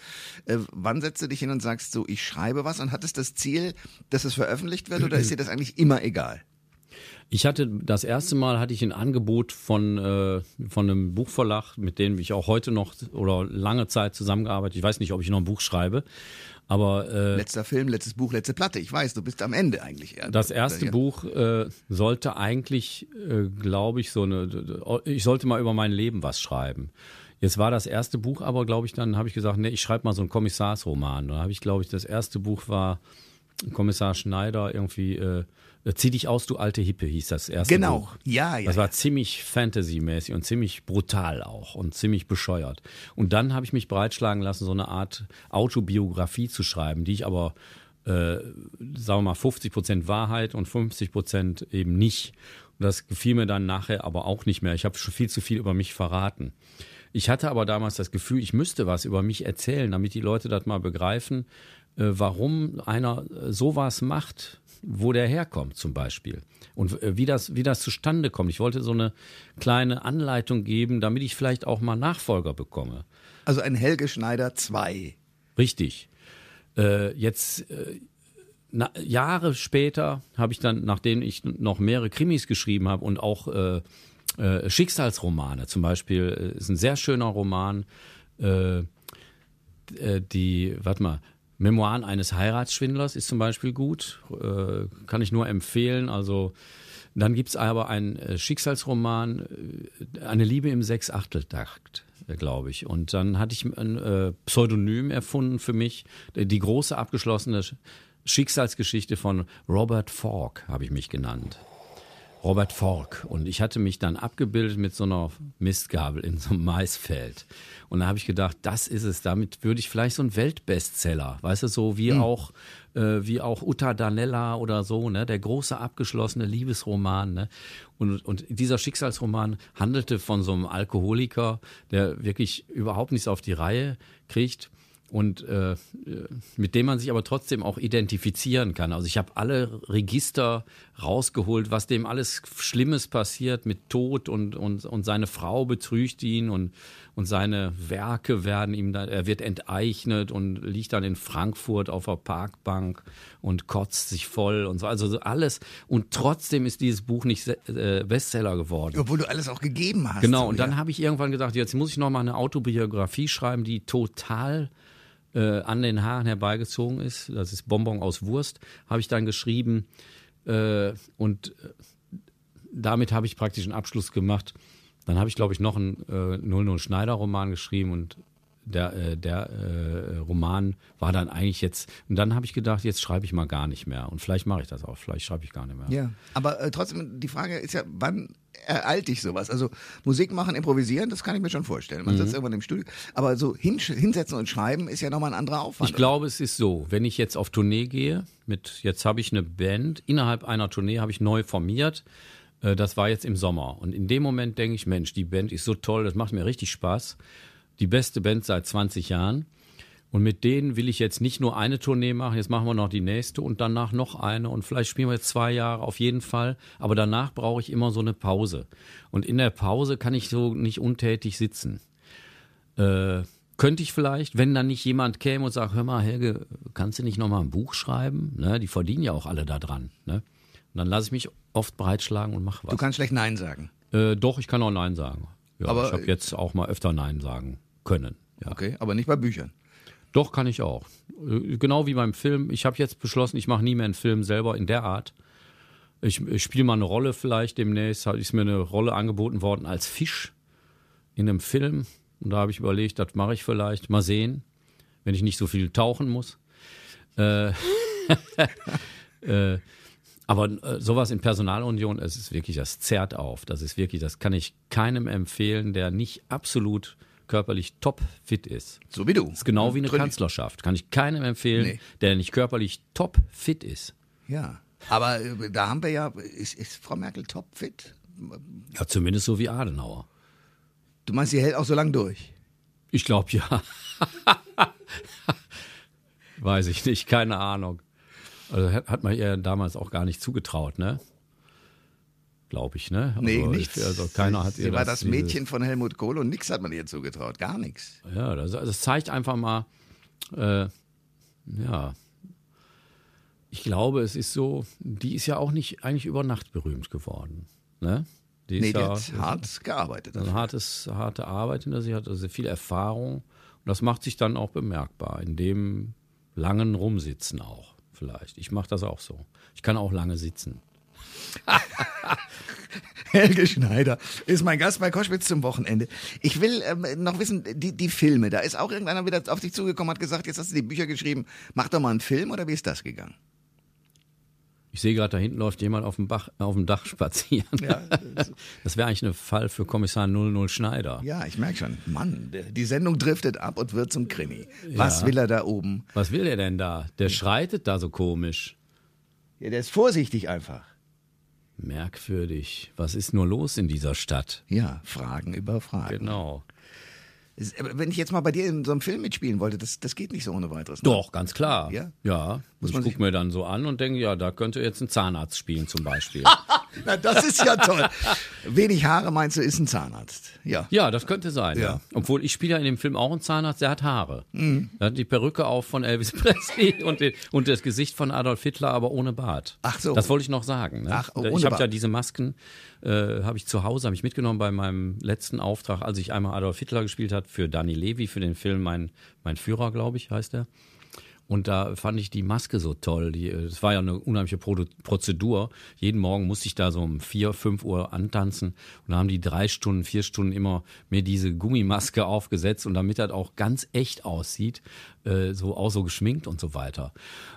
Äh, wann setzt du dich hin und sagst so, ich schreibe was und hat es das Ziel, dass es veröffentlicht wird oder ist dir das eigentlich immer egal? Ich hatte das erste Mal hatte ich ein Angebot von äh, von einem Buchverlag, mit dem ich auch heute noch oder lange Zeit zusammengearbeitet. Ich weiß nicht, ob ich noch ein Buch schreibe, aber äh, Letzter Film, letztes Buch, letzte Platte. Ich weiß, du bist am Ende eigentlich. Das erste ja. Buch äh, sollte eigentlich, äh, glaube ich, so eine. Ich sollte mal über mein Leben was schreiben. Jetzt war das erste Buch, aber glaube ich, dann habe ich gesagt, nee, ich schreibe mal so einen Kommissarsroman. Da habe ich, glaube ich, das erste Buch war Kommissar Schneider irgendwie. Äh, Zieh dich aus, du alte Hippe, hieß das erste Genau. Buch. Ja, ja. Das ja. war ziemlich Fantasy-mäßig und ziemlich brutal auch und ziemlich bescheuert. Und dann habe ich mich breitschlagen lassen, so eine Art Autobiografie zu schreiben, die ich aber, äh, sagen wir mal, 50 Prozent Wahrheit und 50 Prozent eben nicht. Und das gefiel mir dann nachher aber auch nicht mehr. Ich habe schon viel zu viel über mich verraten. Ich hatte aber damals das Gefühl, ich müsste was über mich erzählen, damit die Leute das mal begreifen, warum einer äh, sowas macht, wo der herkommt zum Beispiel und äh, wie das, wie das zustande kommt. Ich wollte so eine kleine Anleitung geben, damit ich vielleicht auch mal Nachfolger bekomme. Also ein Helge Schneider 2. Richtig. Äh, jetzt äh, na, Jahre später habe ich dann, nachdem ich noch mehrere Krimis geschrieben habe und auch äh, äh, Schicksalsromane, zum Beispiel äh, ist ein sehr schöner Roman, äh, äh, die, warte mal, Memoiren eines Heiratsschwindlers ist zum Beispiel gut, äh, kann ich nur empfehlen. Also dann gibt's aber einen äh, Schicksalsroman, äh, eine Liebe im Sechsachteltakt, äh, glaube ich. Und dann hatte ich ein äh, Pseudonym erfunden für mich, die, große abgeschlossene Sch- Schicksalsgeschichte von Robert Falk, habe ich mich genannt. Robert Falk. Und ich hatte mich dann abgebildet mit so einer Mistgabel in so einem Maisfeld. Und da habe ich gedacht, das ist es. Damit würde ich vielleicht so ein Weltbestseller, weißt du, so wie auch äh, wie auch Uta Danella oder so, ne, der große abgeschlossene Liebesroman, ne. Und, und dieser Schicksalsroman handelte von so einem Alkoholiker, der wirklich überhaupt nichts auf die Reihe kriegt und äh, mit dem man sich aber trotzdem auch identifizieren kann. Also ich habe alle Register rausgeholt, was dem alles Schlimmes passiert mit Tod und, und, und seine Frau betrügt ihn und, und seine Werke werden ihm dann, er wird enteignet und liegt dann in Frankfurt auf der Parkbank und kotzt sich voll und so. Also so alles. Und trotzdem ist dieses Buch nicht äh, Bestseller geworden. Obwohl du alles auch gegeben hast. Genau, und dann ja. habe ich irgendwann gedacht, jetzt muss ich noch mal eine Autobiografie schreiben, die total äh, an den Haaren herbeigezogen ist. Das ist Bonbon aus Wurst, habe ich dann geschrieben. Äh, und äh, damit habe ich praktisch einen Abschluss gemacht. Dann habe ich, glaube ich, noch einen äh, 00 Schneider-Roman geschrieben und der, äh, der äh, Roman war dann eigentlich jetzt, und dann habe ich gedacht, jetzt schreibe ich mal gar nicht mehr. Und vielleicht mache ich das auch, vielleicht schreibe ich gar nicht mehr. Ja, aber äh, trotzdem, die Frage ist ja, wann ereilt dich sowas? Also Musik machen, improvisieren, das kann ich mir schon vorstellen. Man sitzt irgendwann im Studio. Aber so hinsetzen und schreiben ist ja nochmal ein anderer Aufwand. Ich glaube, es ist so, wenn ich jetzt auf Tournee gehe, mit jetzt habe ich eine Band, innerhalb einer Tournee habe ich neu formiert. Äh, Das war jetzt im Sommer. Und in dem Moment denke ich, Mensch, die Band ist so toll, das macht mir richtig Spaß. Die beste Band seit 20 Jahren. Und mit denen will ich jetzt nicht nur eine Tournee machen, jetzt machen wir noch die nächste und danach noch eine und vielleicht spielen wir jetzt zwei Jahre auf jeden Fall. Aber danach brauche ich immer so eine Pause. Und in der Pause kann ich so nicht untätig sitzen. Äh, könnte ich vielleicht, wenn dann nicht jemand käme und sagt, hör mal, Helge, kannst du nicht noch mal ein Buch schreiben? Ne, die verdienen ja auch alle da dran. Ne? Und dann lasse ich mich oft breitschlagen und mache was. du kannst schlecht Nein sagen. Äh, doch, ich kann auch Nein sagen. Ja, Aber- ich habe jetzt auch mal öfter Nein sagen können. Ja. Okay, aber nicht bei Büchern. Doch, kann ich auch. Äh, Genau wie beim Film. Ich habe jetzt beschlossen, ich mache nie mehr einen Film selber in der Art. Ich, ich spiele mal eine Rolle vielleicht demnächst. Hat- Ist mir eine Rolle angeboten worden als Fisch in einem Film. Und da habe ich überlegt, das mache ich vielleicht. Mal sehen, wenn ich nicht so viel tauchen muss. Äh, äh, aber äh, sowas in Personalunion, es ist wirklich, das zerrt auf. Das ist wirklich, das kann ich keinem empfehlen, der nicht absolut körperlich topfit ist. So wie du. Das ist genau wie eine Trainiert. Kanzlerschaft. Kann ich keinem empfehlen, Nee. der nicht körperlich topfit ist. Ja. Aber äh, da haben wir ja, ist, ist Frau Merkel topfit? Ja, zumindest so wie Adenauer. Du meinst, sie hält auch so lange durch? Ich glaube ja. Weiß ich nicht, keine Ahnung. Also hat man ihr damals auch gar nicht zugetraut, ne? Glaube ich, ne? Nee, also, nichts. Ich, also keiner hat sie ihr war das, das Mädchen von Helmut Kohl und nichts hat man ihr zugetraut. Gar nichts. Ja, das, das zeigt einfach mal, äh, ja. Ich glaube, es ist so, die ist ja auch nicht eigentlich über Nacht berühmt geworden, ne? Die ist Nee, die ja, hat hart gearbeitet. eine hartes, harte Arbeit hinter sich, hat also viel Erfahrung. Und das macht sich dann auch bemerkbar, in dem langen Rumsitzen auch vielleicht. Ich mache das auch so. Ich kann auch lange sitzen. Helge Schneider ist mein Gast bei Koschwitz zum Wochenende. Ich will ähm, noch wissen, die, die Filme, da ist auch irgendeiner wieder auf dich zugekommen, hat gesagt, jetzt hast du die Bücher geschrieben, mach doch mal einen Film oder wie ist das gegangen? Ich sehe gerade, da hinten läuft jemand auf dem, Bach, auf dem Dach spazieren. Ja, Das wäre eigentlich ein Fall für Kommissar 00 Schneider. ja ich merke schon, Mann, die Sendung driftet ab und wird zum Krimi. Was Ja. will er da oben? Was will der denn da? Der schreitet da so komisch. Ja, der ist vorsichtig einfach. Merkwürdig. Was ist nur los in dieser Stadt? Ja, Fragen über Fragen. Genau. Wenn ich jetzt mal bei dir in so einem Film mitspielen wollte, das, das geht nicht so ohne weiteres. ne? Doch, ganz klar. Ja? Ja. Muss ich gucke mir dann so an und denke, ja, da könnte jetzt ein Zahnarzt spielen zum Beispiel. Na, das ist ja toll. Wenig Haare meinst du, ist ein Zahnarzt. Ja. Ja, das könnte sein, ja. Ja. Mhm. Obwohl ich spiele ja in dem Film auch einen Zahnarzt, der hat Haare. Er hat die Perücke auf von Elvis Presley und, den, und das Gesicht von Adolf Hitler, aber ohne Bart. Ach so. Das wollte ich noch sagen. Ne? Ach, ohne ich habe ja diese Masken, äh, habe ich zu Hause, habe ich mitgenommen bei meinem letzten Auftrag, als ich einmal Adolf Hitler gespielt hat für Danny Levy, für den Film Mein, mein Führer, glaube ich, heißt er. Und da fand ich die Maske so toll. Die, äh, das war ja eine unheimliche Produ Prozedur. Jeden Morgen musste ich da so um vier, fünf Uhr antanzen. Und da haben die drei Stunden, vier Stunden immer mir diese Gummimaske aufgesetzt. Und damit das auch ganz echt aussieht, äh, so auch so geschminkt und so weiter.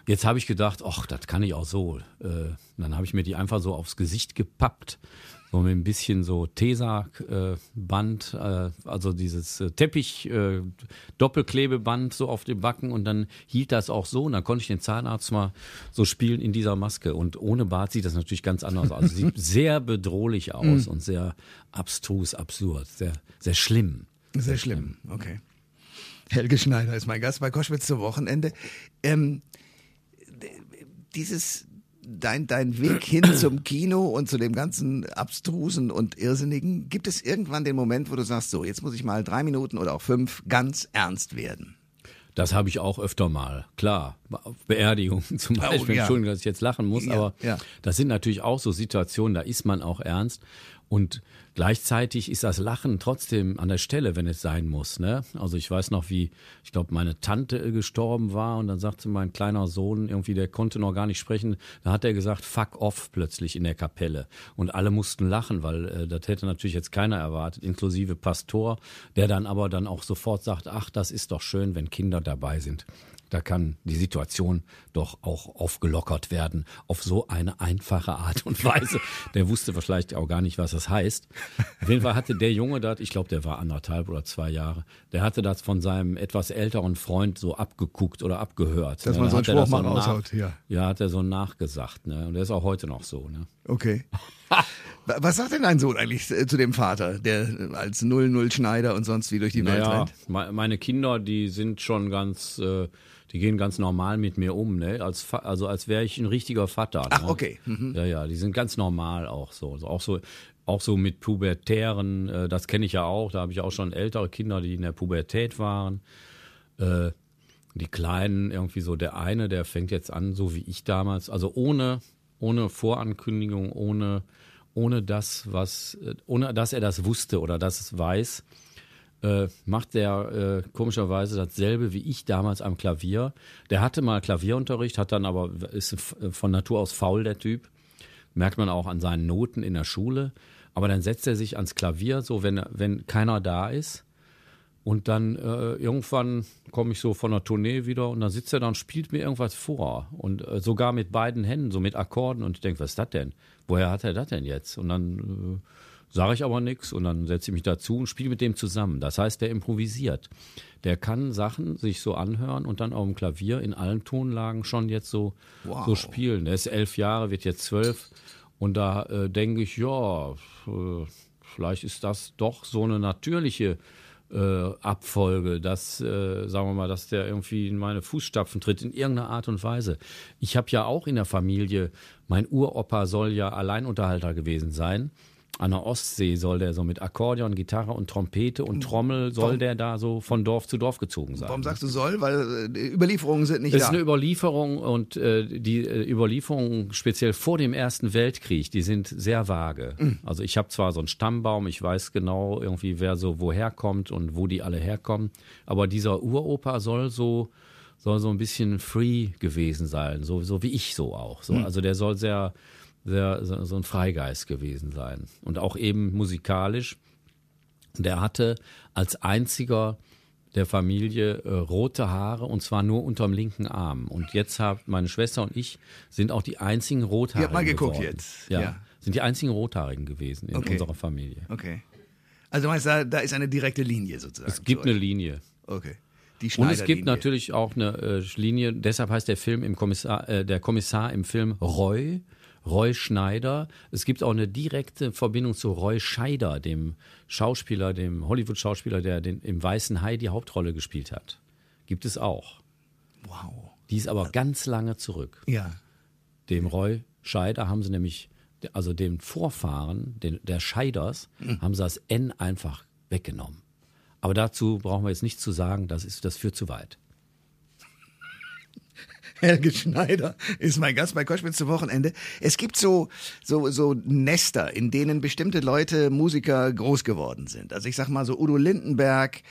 Jetzt habe ich gedacht, ach, das kann ich auch so. Äh, dann habe ich mir die einfach so aufs Gesicht gepappt. So mit ein bisschen so Tesa-Band, äh, also dieses äh, Teppich, äh, so auf dem Backen und dann hielt das auch so und dann konnte ich den Zahnarzt mal so spielen in dieser Maske. Und ohne Bart sieht das natürlich ganz anders aus. Sieht sehr bedrohlich aus und sehr abstrus, absurd, sehr, sehr schlimm. Sehr schlimm, okay. Helge Schneider ist mein Gast bei Koschwitz zum Wochenende. Ähm, dieses, dein, dein Weg hin zum Kino und zu dem ganzen Abstrusen und Irrsinnigen, gibt es irgendwann den Moment, wo du sagst, so, jetzt muss ich mal drei Minuten oder auch fünf ganz ernst werden? Das habe ich auch öfter mal, klar. Auf Beerdigungen zum Oh, Beispiel. ja. Entschuldigung, dass ich jetzt lachen muss, Ja, aber ja. das sind natürlich auch so Situationen, da ist man auch ernst. Und Gleichzeitig ist das Lachen trotzdem an der Stelle, wenn es sein muss. Ne? Also ich weiß noch, wie, ich glaube, meine Tante gestorben war und dann sagte mein kleiner Sohn irgendwie, der konnte noch gar nicht sprechen. Da hat er gesagt, fuck off plötzlich in der Kapelle. Und alle mussten lachen, weil äh, das hätte natürlich jetzt keiner erwartet, inklusive Pastor, der dann aber dann auch sofort sagt, ach, das ist doch schön, wenn Kinder dabei sind. Da kann die Situation doch auch aufgelockert werden auf so eine einfache Art und Weise. Der wusste vielleicht auch gar nicht, was das heißt. Auf jeden Fall hatte der Junge das, ich glaube, der war anderthalb oder zwei Jahre, der hatte das von seinem etwas älteren Freund so abgeguckt oder abgehört. Dass ne? man so einen Spruch mal raushaut, ja. Ja, hat er so nachgesagt. Ne? Und der ist auch heute noch so. Ne? Okay. Wa- Was sagt denn dein Sohn eigentlich äh, zu dem Vater, der äh, als Null-Null-Schneider und sonst wie durch die Welt Naja, rennt? me- meine Kinder, die sind schon ganz, äh, die gehen ganz normal mit mir um, ne? Als also als wäre ich ein richtiger Vater. Ach, ne? okay. Mhm. Ja, ja, die sind ganz normal auch so. Also auch so, auch so mit Pubertären, äh, das kenne ich ja auch. Da habe ich auch schon ältere Kinder, die in der Pubertät waren. Äh, die Kleinen, irgendwie so, der eine, der fängt jetzt an, so wie ich damals, also ohne, ohne Vorankündigung, ohne, ohne das, was, äh, ohne dass er das wusste oder dass es weiß, äh, macht der äh, komischerweise dasselbe wie ich damals am Klavier. Der hatte mal Klavierunterricht, hat dann aber, ist f- von Natur aus faul, der Typ. Merkt man auch an seinen Noten in der Schule. Aber dann setzt er sich ans Klavier, so wenn, wenn keiner da ist. Und dann äh, irgendwann komme ich so von der Tournee wieder und dann sitzt er da und spielt mir irgendwas vor. Und äh, sogar mit beiden Händen, so mit Akkorden. Und ich denke, was ist das denn? Woher hat er das denn jetzt? Und dann äh, sage ich aber nichts und dann setze ich mich dazu und spiele mit dem zusammen. Das heißt, der improvisiert. Der kann Sachen sich so anhören und dann auf dem Klavier in allen Tonlagen schon jetzt so, Wow. so spielen. Der ist elf Jahre, wird jetzt zwölf. Und da äh, denke ich, ja, äh, vielleicht ist das doch so eine natürliche äh, Abfolge, dass, äh, sagen wir mal, dass der irgendwie in meine Fußstapfen tritt, in irgendeiner Art und Weise. Ich habe ja auch in der Familie, mein Uropa soll ja Alleinunterhalter gewesen sein. An der Ostsee soll der so mit Akkordeon, Gitarre und Trompete und Trommel soll der da so von Dorf zu Dorf gezogen sein. Warum sagst du soll? Weil äh, die Überlieferungen sind nicht Es ist da. eine Überlieferung und äh, die äh, Überlieferungen speziell vor dem Ersten Weltkrieg, die sind sehr vage. Mhm. Also ich habe zwar so einen Stammbaum, ich weiß genau irgendwie, wer so woher kommt und wo die alle herkommen, aber dieser Uropa soll so soll so ein bisschen free gewesen sein, so, so wie ich so auch. So. Also der soll sehr, sehr so, ein Freigeist gewesen sein und auch eben musikalisch. Der hatte als einziger der Familie äh, rote Haare und zwar nur unterm linken Arm. Und jetzt haben meine Schwester und ich sind auch die einzigen Rothaarigen. Ihr habt mal geguckt geworden. jetzt, Ja, ja. Sind die einzigen Rothaarigen gewesen in Okay. unserer Familie. Okay. Also du meinst, da, da ist eine direkte Linie sozusagen. Es gibt eine. Linie. Okay. Die Und es gibt natürlich auch eine äh, Linie, deshalb heißt der Film im Kommissar, äh, der Kommissar im Film Roy, Roy Schneider. Es gibt auch eine direkte Verbindung zu Roy Scheider, dem Schauspieler, dem Hollywood-Schauspieler, der den, im Weißen Hai die Hauptrolle gespielt hat. Gibt es auch. Wow. Die ist aber ganz lange zurück. Ja. Dem Roy Scheider haben sie nämlich, also dem Vorfahren den, der Scheiders, haben sie das N einfach weggenommen. Aber dazu brauchen wir jetzt nichts zu sagen, das, ist, das führt zu weit. Helge Schneider ist mein Gast bei Koschwitz zu Wochenende. Es gibt so, so, so Nester, in denen bestimmte Leute, Musiker groß geworden sind. Also ich sag mal so Udo Lindenberg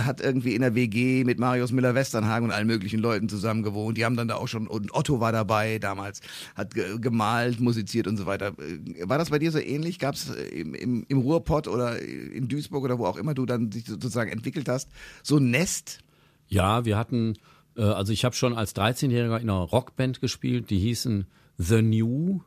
hat irgendwie in der WG mit Marius Müller-Westernhagen und allen möglichen Leuten zusammen gewohnt. Die haben dann da auch schon, und Otto war dabei damals, hat ge- gemalt, musiziert und so weiter. Äh, War das bei dir so ähnlich? Gab es im, im, im Ruhrpott oder in Duisburg oder wo auch immer du dann dich sozusagen entwickelt hast, so ein Nest? Ja, wir hatten, äh, also ich habe schon als 13-Jähriger in einer Rockband gespielt, die hießen The New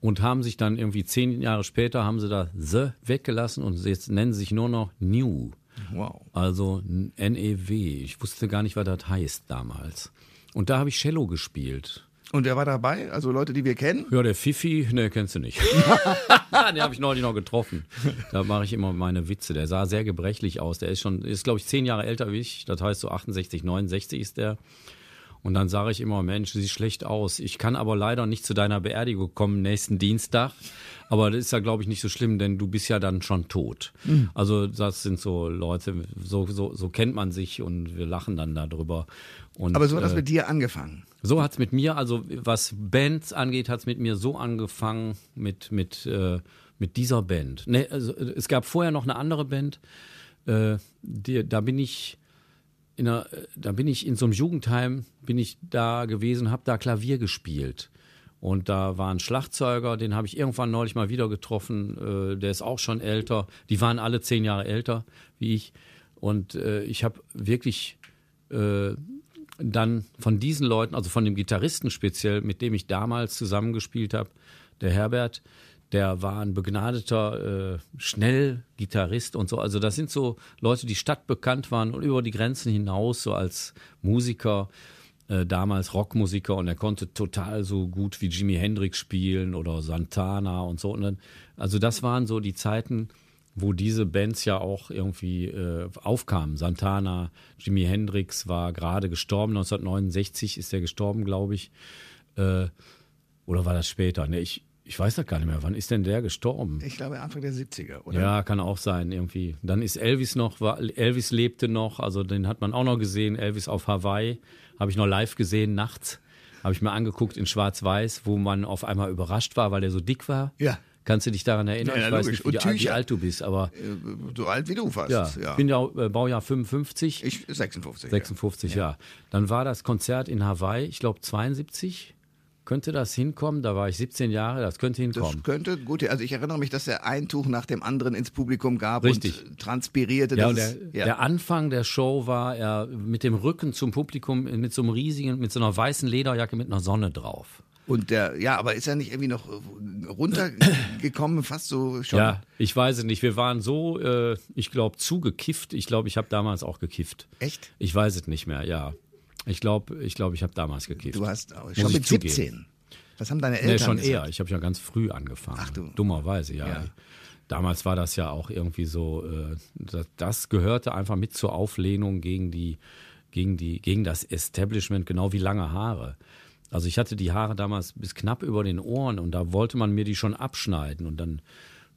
und haben sich dann irgendwie zehn Jahre später haben sie da The weggelassen und jetzt nennen sie sich nur noch New. Wow. Also NEW. Ich wusste gar nicht, was das heißt damals. Und da habe ich Cello gespielt. Und wer war dabei? Also Leute, die wir kennen? Ja, der Fifi, ne, kennst du nicht. Den habe ich neulich noch getroffen. Da mache ich immer meine Witze. Der sah sehr gebrechlich aus. Der ist schon, ist glaube ich zehn Jahre älter wie ich. Das heißt so 68, 69 ist der. Und dann sage ich immer, Mensch, du siehst schlecht aus. Ich kann aber leider nicht zu deiner Beerdigung kommen nächsten Dienstag. Aber das ist ja, glaube ich, nicht so schlimm, denn du bist ja dann schon tot. Mhm. Also das sind so Leute, so, so, so kennt man sich und wir lachen dann darüber. Und, aber so hat das äh, mit dir angefangen. So hat es mit mir, also was Bands angeht, hat es mit mir so angefangen mit, mit, äh, mit dieser Band. Nee, also, es gab vorher noch eine andere Band, äh, die, da bin ich in einer, da bin ich in so einem Jugendheim, bin ich da gewesen, habe da Klavier gespielt. Und da war ein Schlagzeuger, den habe ich irgendwann neulich mal wieder getroffen. Äh, der ist auch schon älter. Die waren alle zehn Jahre älter wie ich. Und äh, ich habe wirklich äh, dann von diesen Leuten, also von dem Gitarristen speziell, mit dem ich damals zusammengespielt habe, der Herbert, der war ein begnadeter äh, Schnellgitarrist und so. Also das sind so Leute, die stadtbekannt waren und über die Grenzen hinaus so als Musiker äh, damals Rockmusiker und er konnte total so gut wie Jimi Hendrix spielen oder Santana und so. Und dann, also das waren so die Zeiten, wo diese Bands ja auch irgendwie äh, aufkamen. Santana, Jimi Hendrix war gerade gestorben, 1969 ist er gestorben, glaube ich. Äh, oder war das später? Ne, ich, ich weiß das gar nicht mehr. Wann ist denn der gestorben? Ich glaube Anfang der 70er, oder? Ja, kann auch sein, irgendwie. Dann ist Elvis noch, war, Elvis lebte noch, also den hat man auch noch gesehen, Elvis auf Hawaii. Habe ich noch live gesehen, nachts. Habe ich mir angeguckt in Schwarz-Weiß, wo man auf einmal überrascht war, weil der so dick war. Ja. Kannst du dich daran erinnern? Ja, ich weiß nicht, wie, wie, wie, alt du bist, aber. Äh, so alt wie du fast. Ja. ja. Ich bin ja äh, Baujahr 55. Ich 56. 56, ja. ja. Dann war das Konzert in Hawaii, ich glaube 72. Könnte das hinkommen? Da war ich 17 Jahre, das könnte hinkommen. Das könnte, gut, also ich erinnere mich, dass er ein Tuch nach dem anderen ins Publikum gab Richtig. und transpirierte. Ja, und der, ja. der Anfang der Show war er mit dem Rücken zum Publikum mit so einem riesigen, mit so einer weißen Lederjacke mit einer Sonne drauf. Und der, ja, aber ist er nicht irgendwie noch runtergekommen, fast so schon? Ja, ich weiß es nicht. Wir waren so, äh, ich glaube, zugekifft. Ich glaube, ich habe damals auch gekifft. Echt? Ich weiß es nicht mehr, ja. Ich glaube, ich, glaub, ich habe damals gekifft. Du hast schon mit 17. Zugeben. Was haben deine Eltern nee, schon gesagt? eher. Ich habe ja ganz früh angefangen. Ach du. Dummerweise, ja. ja. Damals war das ja auch irgendwie so, äh, das, das, gehörte einfach mit zur Auflehnung gegen die, gegen die, gegen das Establishment, genau wie lange Haare. Also ich hatte die Haare damals bis knapp über den Ohren und da wollte man mir die schon abschneiden und dann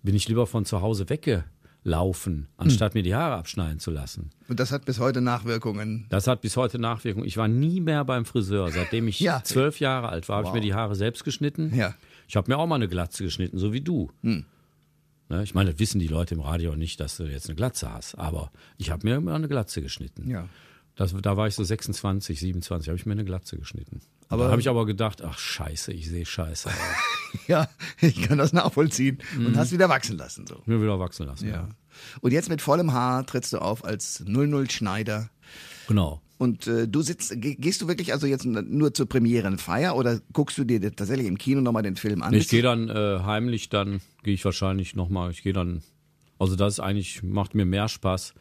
bin ich lieber von zu Hause wegge laufen, anstatt hm. mir die Haare abschneiden zu lassen. Und das hat bis heute Nachwirkungen. Das hat bis heute Nachwirkungen. Ich war nie mehr beim Friseur. Seitdem ich ja. zwölf Jahre alt war, wow. habe ich mir die Haare selbst geschnitten. Ja. Ich habe mir auch mal eine Glatze geschnitten, so wie du. Hm. Ne, ich meine, das wissen die Leute im Radio nicht, dass du jetzt eine Glatze hast. Aber ich habe mir immer eine Glatze geschnitten. Ja. Das, da war ich so 26, 27, habe ich mir eine Glatze geschnitten. Aber habe ich aber gedacht, ach scheiße, ich sehe scheiße ja, ich kann das nachvollziehen. Mhm. Und hast wieder wachsen lassen. So. Mir wieder wachsen lassen, ja. ja. Und jetzt mit vollem Haar trittst du auf als 00 Schneider. Genau. Und äh, du sitzt, gehst du wirklich also jetzt nur zur Premierenfeier oder guckst du dir tatsächlich im Kino nochmal den Film an? Ich gehe dann äh, heimlich, dann gehe ich wahrscheinlich nochmal, ich gehe dann, also das ist eigentlich, macht mir mehr Spaß.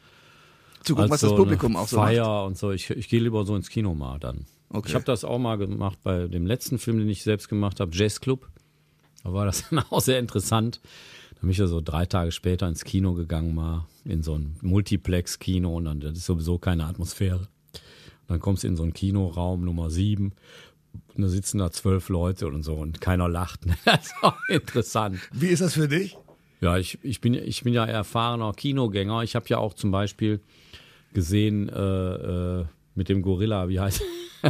Zu gucken, was so das Publikum auch so Feier macht. und so. Ich, ich gehe lieber so ins Kino mal dann. Okay. Ich habe das auch mal gemacht bei dem letzten Film, den ich selbst gemacht habe, Jazz Club. Da war das dann auch sehr interessant. Da bin ich ja so drei Tage später ins Kino gegangen, mal in so ein Multiplex-Kino und dann das ist sowieso keine Atmosphäre. Und dann kommst du in so einen Kinoraum Nummer sieben und da sitzen da zwölf Leute und so und keiner lacht. Das ist auch interessant. Wie ist das für dich? Ja, ich, ich, bin, ich bin ja erfahrener Kinogänger. Ich habe ja auch zum Beispiel gesehen äh, äh, mit dem Gorilla, wie heißt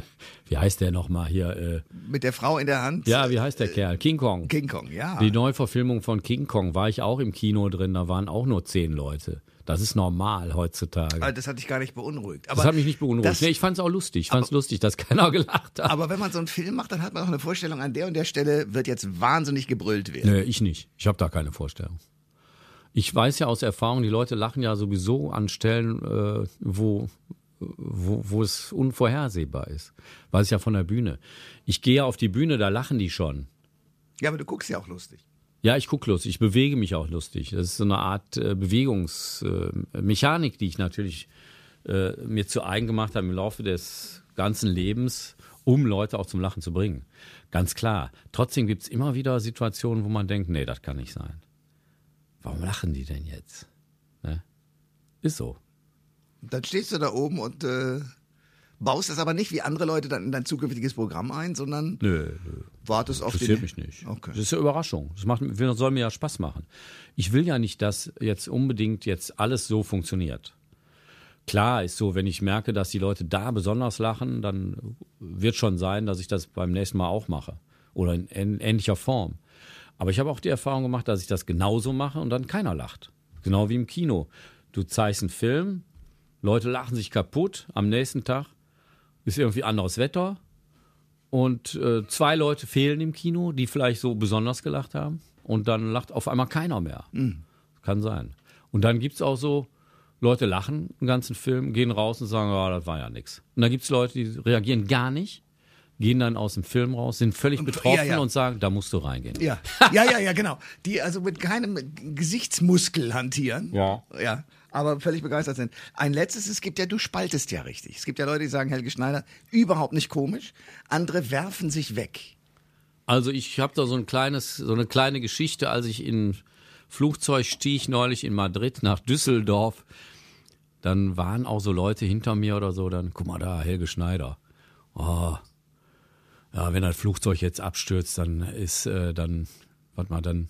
wie heißt der nochmal hier? Äh, Mit der Frau in der Hand? Ja, wie heißt der äh, Kerl? King Kong. King Kong, ja. Die Neuverfilmung von King Kong war ich auch im Kino drin, da waren auch nur zehn Leute. Das ist normal heutzutage. Also das hat dich gar nicht beunruhigt. Aber das hat mich nicht beunruhigt. Das, nee, ich fand es auch lustig. Ich fand es lustig, dass keiner gelacht hat. Aber wenn man so einen Film macht, dann hat man auch eine Vorstellung, an der und der Stelle wird jetzt wahnsinnig gebrüllt werden. Nee, ich nicht. Ich habe da keine Vorstellung. Ich weiß ja aus Erfahrung, die Leute lachen ja sowieso an Stellen, äh, wo wo, wo es unvorhersehbar ist. Weil es ja von der Bühne. Ich gehe auf die Bühne, da lachen die schon. Ja, aber du guckst ja auch lustig. Ja, ich gucke lustig, ich bewege mich auch lustig. Das ist so eine Art äh, Bewegungsmechanik, äh, die ich natürlich äh, mir zu eigen gemacht habe im Laufe des ganzen Lebens, um Leute auch zum Lachen zu bringen. Ganz klar. Trotzdem gibt es immer wieder Situationen, wo man denkt, nee, das kann nicht sein. Warum lachen die denn jetzt? Ne? Ist so dann stehst du da oben und äh, baust das aber nicht wie andere Leute dann in dein zukünftiges Programm ein, sondern Nö, nö. wartest auf Interessiert den. mich nicht. Okay. Das ist ja Überraschung. Das macht, soll mir ja Spaß machen. Ich will ja nicht, dass jetzt unbedingt jetzt alles so funktioniert. Klar ist so, wenn ich merke, dass die Leute da besonders lachen, dann wird schon sein, dass ich das beim nächsten Mal auch mache. Oder in, in ähnlicher Form. Aber ich habe auch die Erfahrung gemacht, dass ich das genauso mache und dann keiner lacht. Genau wie im Kino. Du zeigst einen Film, Leute lachen sich kaputt, am nächsten Tag ist irgendwie anderes Wetter und äh, zwei Leute fehlen im Kino, die vielleicht so besonders gelacht haben und dann lacht auf einmal keiner mehr. Kann sein. Und dann gibt es auch so, Leute lachen den ganzen Film, gehen raus und sagen, ja, das war ja nix. Und dann gibt es Leute, die reagieren gar nicht, gehen dann aus dem Film raus, sind völlig betroffen ja, ja. und sagen, da musst du reingehen. Ja, ja, ja, ja, genau. Die also mit keinem Gesichtsmuskel hantieren. Ja. Ja, aber völlig begeistert sind. Ein letztes, es gibt ja, du spaltest ja richtig. Es gibt ja Leute, die sagen, Helge Schneider, überhaupt nicht komisch. Andere werfen sich weg. Also ich habe da so ein kleines, so eine kleine Geschichte, als ich in Flugzeug stieg neulich in Madrid nach Düsseldorf, dann waren auch so Leute hinter mir oder so, dann guck mal da, Helge Schneider. Oh, ja, wenn das Flugzeug jetzt abstürzt, dann ist äh, dann, warte mal, dann,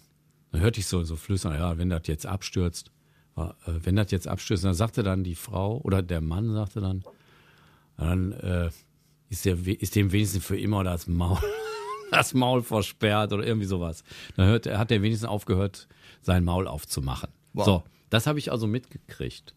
dann hörte ich so so flüstern, ja, wenn das jetzt abstürzt, wenn das jetzt abstürzt, dann sagte dann die Frau oder der Mann sagte dann, dann äh, ist, der, ist dem wenigstens für immer das Maul, das Maul versperrt oder irgendwie sowas. Dann hört, hat er wenigstens aufgehört, sein Maul aufzumachen. Wow. So, das habe ich also mitgekriegt.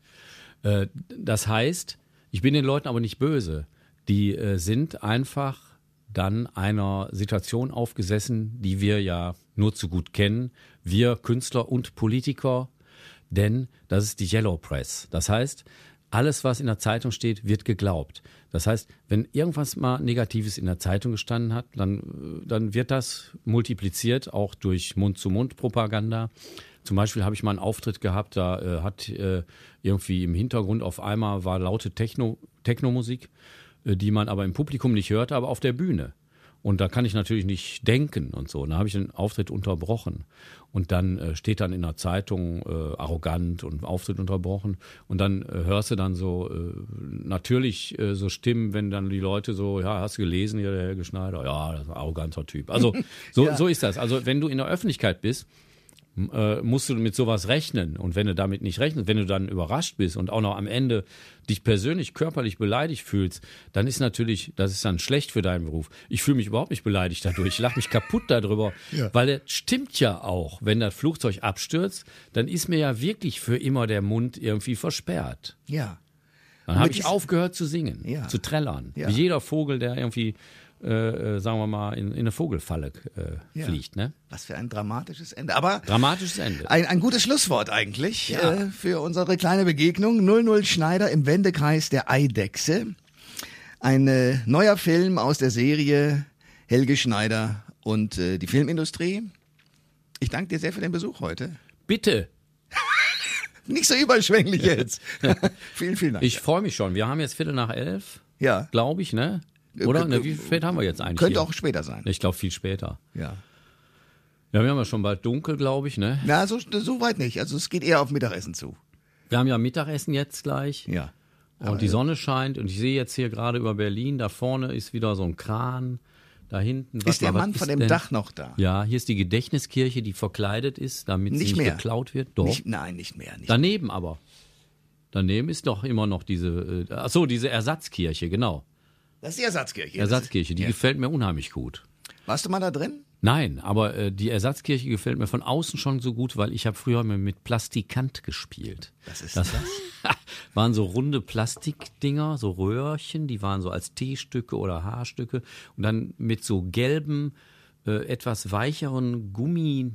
Äh, das heißt, ich bin den Leuten aber nicht böse. Die äh, sind einfach dann einer Situation aufgesessen, die wir ja nur zu gut kennen. Wir Künstler und Politiker, denn das ist die Yellow Press. Das heißt, alles, was in der Zeitung steht, wird geglaubt. Das heißt, wenn irgendwas mal Negatives in der Zeitung gestanden hat, dann, äh, dann wird das multipliziert, auch durch Mund-zu-Mund-Propaganda. Zum Beispiel habe ich mal einen Auftritt gehabt, da äh, hat äh, irgendwie im Hintergrund auf einmal war laute Techno, Techno-Musik, äh, die man aber im Publikum nicht hörte, aber auf der Bühne. Und da kann ich natürlich nicht denken und so. Und da habe ich den Auftritt unterbrochen. Und dann äh, steht dann in der Zeitung äh, arrogant und Auftritt unterbrochen. Und dann äh, hörst du dann so äh, natürlich äh, so Stimmen, wenn dann die Leute so, ja, hast du gelesen hier, der Helge Schneider? Ja, das ist ein arroganter Typ. Also so, so ist das. Also wenn du in der Öffentlichkeit bist, äh, musst du mit sowas rechnen. Und wenn du damit nicht rechnest, wenn du dann überrascht bist und auch noch am Ende dich persönlich körperlich beleidigt fühlst, dann ist natürlich, das ist dann schlecht für deinen Beruf. Ich fühle mich überhaupt nicht beleidigt dadurch. Ich lache mich kaputt darüber, Ja. weil es stimmt ja auch, wenn das Flugzeug abstürzt, dann ist mir ja wirklich für immer der Mund irgendwie versperrt. Ja. Dann habe ich aufgehört zu singen, Ja. zu trällern. Ja. Wie jeder Vogel, der irgendwie, äh, äh, sagen wir mal, in, in eine Vogelfalle äh, Ja. fliegt. Ne? Was für ein dramatisches Ende. Aber Dramatisches Ende. ein, ein gutes Schlusswort eigentlich Ja. äh, für unsere kleine Begegnung. 00 Schneider im Wendekreis der Eidechse. Ein äh, neuer Film aus der Serie Helge Schneider und äh, die Filmindustrie. Ich danke dir sehr für den Besuch heute. Bitte. Nicht so überschwänglich jetzt. vielen, vielen Dank. Ich freue mich schon. Wir haben jetzt Viertel nach elf, ja, glaube ich, ne? Oder? Ne, wie spät haben wir jetzt eigentlich? könnte hier? auch später sein. Ich glaube viel später. Ja. Ja, wir haben ja schon bald dunkel, glaube ich, ne? Na, so, so weit nicht. Also es geht eher auf Mittagessen zu. Wir haben ja Mittagessen jetzt gleich. Ja. Und die Sonne scheint und ich sehe jetzt hier gerade über Berlin, da vorne ist wieder so ein Kran. Da hinten. warte Ist der mal, was Mann von dem denn? Dach noch da? Ja, hier ist die Gedächtniskirche, die verkleidet ist, damit sie Nicht nicht mehr. geklaut wird. Doch. Nicht, nein, nicht mehr. Nicht. Daneben aber. Daneben ist doch immer noch diese, äh, ach so, diese Ersatzkirche, genau. Das ist die Ersatzkirche. Ersatzkirche, die Ja. gefällt mir unheimlich gut. Warst du mal da drin? Nein, aber äh, die Ersatzkirche gefällt mir von außen schon so gut, weil ich habe früher mit Plastikant gespielt. Was ist das? waren so runde Plastikdinger, so Röhrchen, die waren so als T-Stücke oder Haarstücke und dann mit so gelben, äh, etwas weicheren Gummi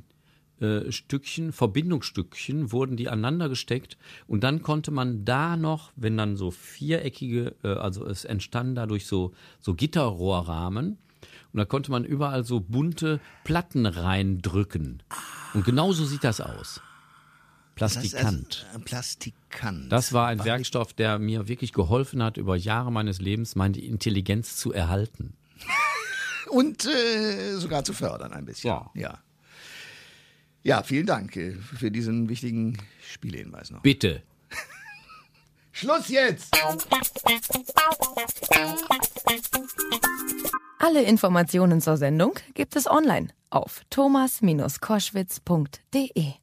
äh, Stückchen, Verbindungsstückchen wurden die aneinander gesteckt und dann konnte man da noch, wenn dann so viereckige, äh, also es entstanden dadurch so, so Gitterrohrrahmen und da konnte man überall so bunte Platten reindrücken. Und genauso sieht das aus. Das Plastikant. ist also, äh, Plastikant. Das war ein Werkstoff, der mir wirklich geholfen hat, über Jahre meines Lebens meine Intelligenz zu erhalten. Und äh, sogar zu fördern ein bisschen. Ja. Ja, ja vielen Dank äh, für diesen wichtigen Spielhinweis noch. Bitte. Schluss jetzt! Alle Informationen zur Sendung gibt es online auf thomas-koschwitz.de.